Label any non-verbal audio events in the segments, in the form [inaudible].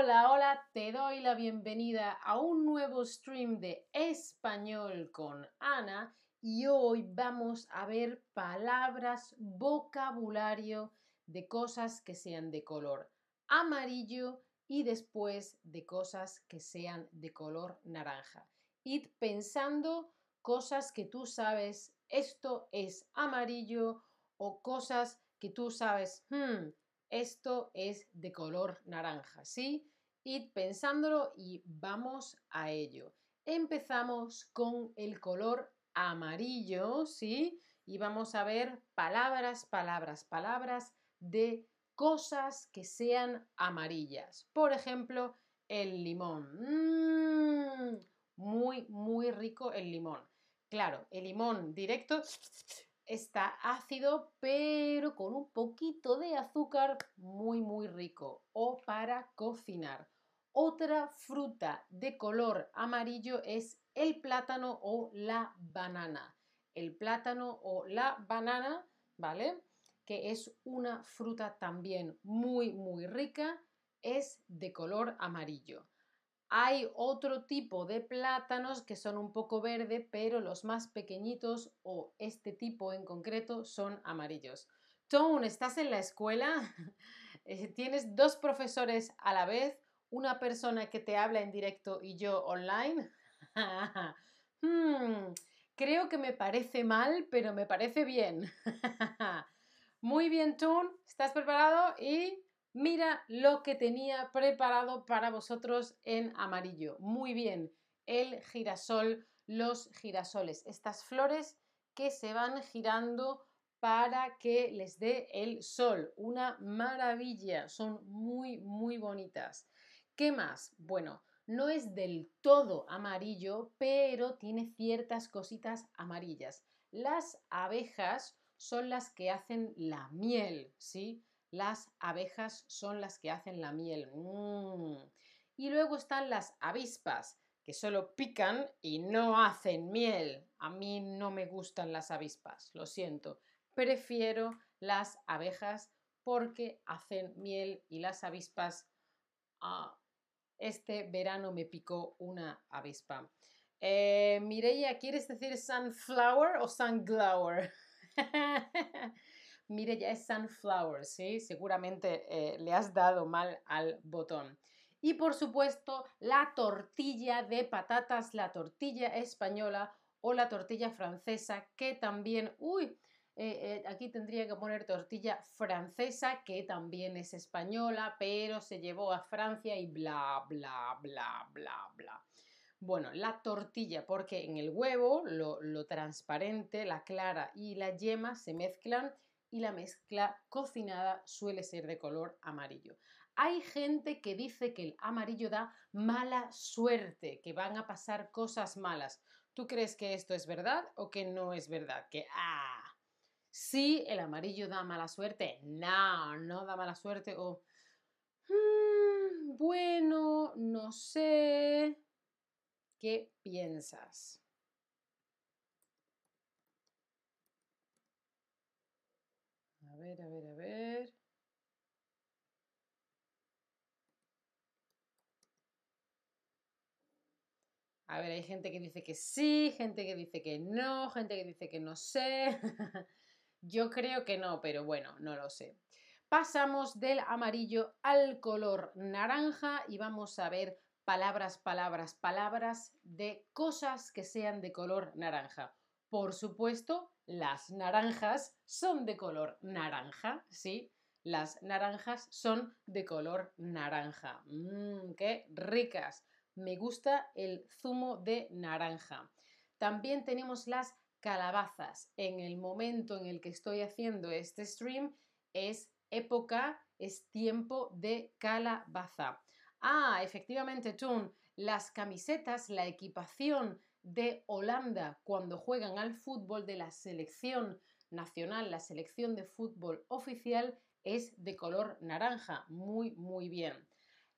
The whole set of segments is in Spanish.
Hola, hola, te doy la bienvenida a un nuevo stream de español con Ana y hoy vamos a ver palabras, vocabulario de cosas que sean de color amarillo y después de cosas que sean de color naranja. Id pensando cosas que tú sabes, esto es amarillo o cosas que tú sabes, hmm, esto es de color naranja, ¿sí? Id pensándolo y vamos a ello. Empezamos con el color amarillo, ¿sí? Y vamos a ver palabras, palabras, palabras de cosas que sean amarillas. Por ejemplo, el limón. Mm, muy, muy rico el limón. Claro, el limón directo está ácido, pero con un poquito de azúcar muy, muy rico. O para cocinar. Otra fruta de color amarillo es el plátano o la banana. El plátano o la banana, ¿vale? Que es una fruta también muy, muy rica, es de color amarillo. Hay otro tipo de plátanos que son un poco verde, pero los más pequeñitos o este tipo en concreto son amarillos. Tone, ¿estás en la escuela? [laughs] Eh, ¿Tienes dos profesores a la vez? ¿Una persona que te habla en directo y yo online? [laughs] Hmm, creo que me parece mal, pero me parece bien. [laughs] Muy bien, Tone, ¿estás preparado? Y Mira lo que tenía preparado para vosotros en amarillo. Muy bien, el girasol, los girasoles, estas flores que se van girando para que les dé el sol. Una maravilla, son muy, muy bonitas. ¿Qué más? Bueno, no es del todo amarillo, pero tiene ciertas cositas amarillas. Las abejas son las que hacen la miel, ¿sí? Las abejas son las que hacen la miel. Mm. Y luego están las avispas, que solo pican y no hacen miel. A mí no me gustan las avispas, lo siento. Prefiero las abejas porque hacen miel y las avispas... Ah, este verano me picó una avispa. Eh, Mireia, ¿quieres decir sunflower o sunglower? [laughs] mire, ya es sunflower, ¿sí? Seguramente eh, le has dado mal al botón. Y por supuesto, la tortilla de patatas, la tortilla española o la tortilla francesa, que también, uy, eh, eh, aquí tendría que poner tortilla francesa, que también es española, pero se llevó a Francia y bla, bla, bla, bla, bla. Bueno, la tortilla, porque en el huevo lo, lo transparente, la clara y la yema se mezclan y la mezcla cocinada suele ser de color amarillo. Hay gente que dice que el amarillo da mala suerte, que van a pasar cosas malas. ¿Tú crees que esto es verdad o que no es verdad? Que, ah, sí, el amarillo da mala suerte. No, no da mala suerte. O, mm, bueno, no sé. ¿Qué piensas? A ver, a ver, a ver. A ver, hay gente que dice que sí, gente que dice que no, gente que dice que no sé. [laughs] Yo creo que no, pero bueno, no lo sé. Pasamos del amarillo al color naranja y vamos a ver palabras, palabras, palabras de cosas que sean de color naranja. Por supuesto, las naranjas son de color naranja, ¿sí? Las naranjas son de color naranja. Mmm, qué ricas. Me gusta el zumo de naranja. También tenemos las calabazas. En el momento en el que estoy haciendo este stream es época, es tiempo de calabaza. Ah, efectivamente, Tun, las camisetas, la equipación de Holanda cuando juegan al fútbol de la selección nacional, la selección de fútbol oficial, es de color naranja. Muy, muy bien.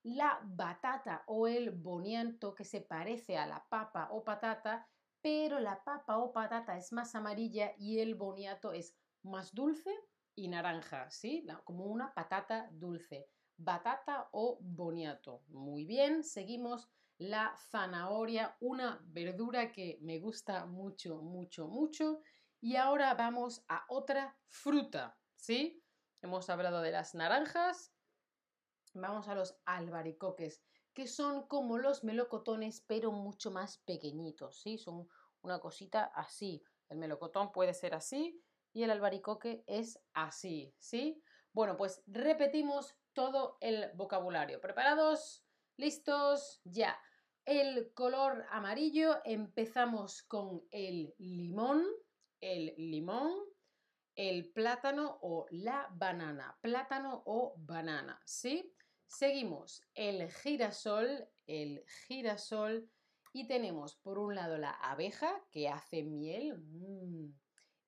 La batata o el bonianto que se parece a la papa o patata, pero la papa o patata es más amarilla y el boniato es más dulce y naranja, ¿sí? Como una patata dulce. batata o boniato. Muy bien, seguimos la zanahoria, una verdura que me gusta mucho, mucho, mucho. Y ahora vamos a otra fruta, ¿sí? Hemos hablado de las naranjas, vamos a los albaricoques, que son como los melocotones, pero mucho más pequeñitos, ¿sí? Son una cosita así. El melocotón puede ser así y el albaricoque es así, ¿sí? Bueno, pues repetimos todo el vocabulario. ¿Preparados? ¿Listos? Ya. El color amarillo, empezamos con el limón, el limón, el plátano o la banana, plátano o banana, ¿sí? Seguimos el girasol, el girasol y tenemos por un lado la abeja que hace miel mm,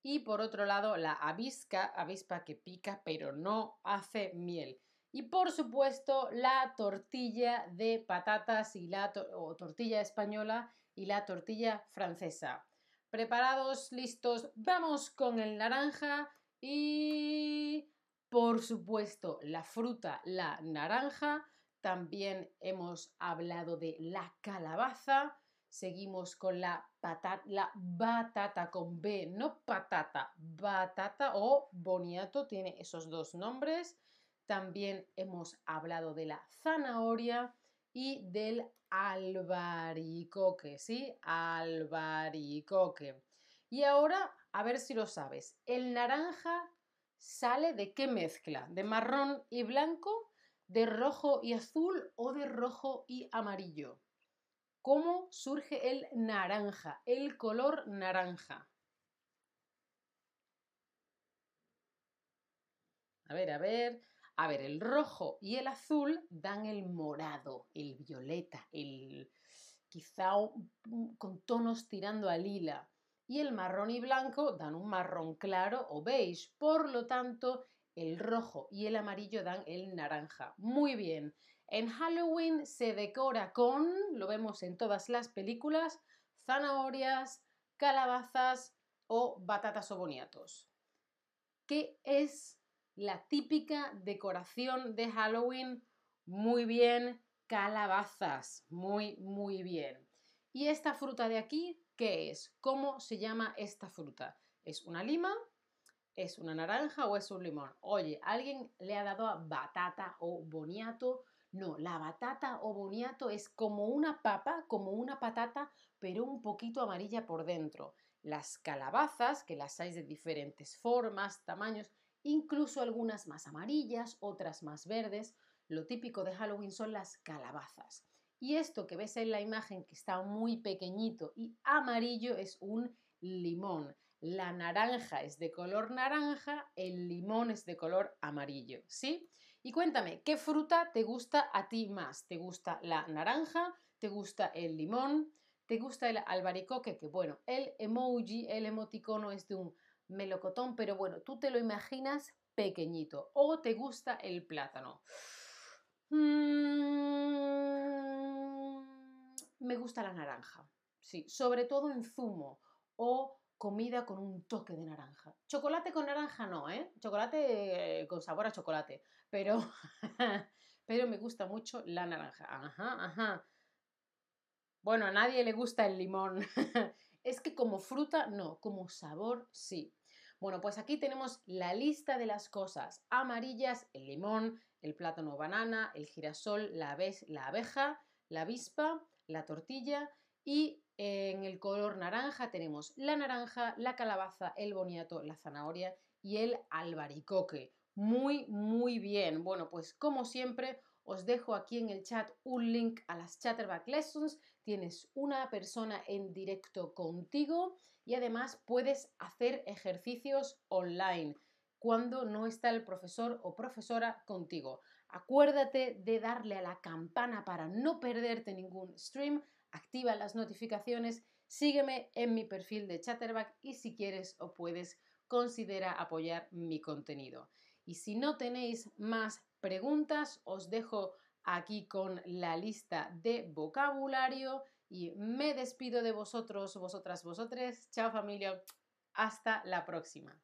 y por otro lado la avisca, avispa que pica pero no hace miel. Y por supuesto la tortilla de patatas y la o tortilla española y la tortilla francesa. ¿Preparados? ¿Listos? Vamos con el naranja y por supuesto la fruta, la naranja. También hemos hablado de la calabaza. Seguimos con la patata, la batata con B, no patata, batata o boniato, tiene esos dos nombres. También hemos hablado de la zanahoria y del albaricoque, ¿sí? Albaricoque. Y ahora, a ver si lo sabes, el naranja sale de qué mezcla? ¿De marrón y blanco? ¿De rojo y azul o de rojo y amarillo? ¿Cómo surge el naranja, el color naranja? A ver, a ver. A ver, el rojo y el azul dan el morado, el violeta, el quizá con tonos tirando a lila. Y el marrón y blanco dan un marrón claro o beige. Por lo tanto, el rojo y el amarillo dan el naranja. Muy bien. En Halloween se decora con, lo vemos en todas las películas, zanahorias, calabazas o batatas o boniatos. ¿Qué es la típica decoración de Halloween, muy bien, calabazas, muy, muy bien. ¿Y esta fruta de aquí qué es? ¿Cómo se llama esta fruta? ¿Es una lima? ¿Es una naranja o es un limón? Oye, ¿alguien le ha dado a batata o boniato? No, la batata o boniato es como una papa, como una patata, pero un poquito amarilla por dentro. Las calabazas, que las hay de diferentes formas, tamaños, incluso algunas más amarillas, otras más verdes. Lo típico de Halloween son las calabazas. Y esto que ves en la imagen que está muy pequeñito y amarillo es un limón. La naranja es de color naranja, el limón es de color amarillo, ¿sí? Y cuéntame, ¿qué fruta te gusta a ti más? ¿Te gusta la naranja? ¿Te gusta el limón? ¿Te gusta el albaricoque? Que bueno, el emoji, el emoticono es de un melocotón, pero bueno, tú te lo imaginas pequeñito. O te gusta el plátano. Mm, me gusta la naranja, sí, sobre todo en zumo o comida con un toque de naranja. Chocolate con naranja no, ¿eh? Chocolate con sabor a chocolate, pero, [laughs] pero me gusta mucho la naranja. Ajá, ajá. Bueno, a nadie le gusta el limón. [laughs] es que como fruta no, como sabor sí. Bueno, pues aquí tenemos la lista de las cosas amarillas, el limón, el plátano banana, el girasol, la, la abeja, la avispa, la tortilla y en el color naranja tenemos la naranja, la calabaza, el boniato, la zanahoria y el albaricoque. Muy, muy bien. Bueno, pues como siempre os dejo aquí en el chat un link a las Chatterback Lessons. Tienes una persona en directo contigo y además puedes hacer ejercicios online cuando no está el profesor o profesora contigo. Acuérdate de darle a la campana para no perderte ningún stream, activa las notificaciones, sígueme en mi perfil de Chatterback y si quieres o puedes considera apoyar mi contenido. Y si no tenéis más preguntas, os dejo aquí con la lista de vocabulario y me despido de vosotros, vosotras, vosotres. Chao familia, hasta la próxima.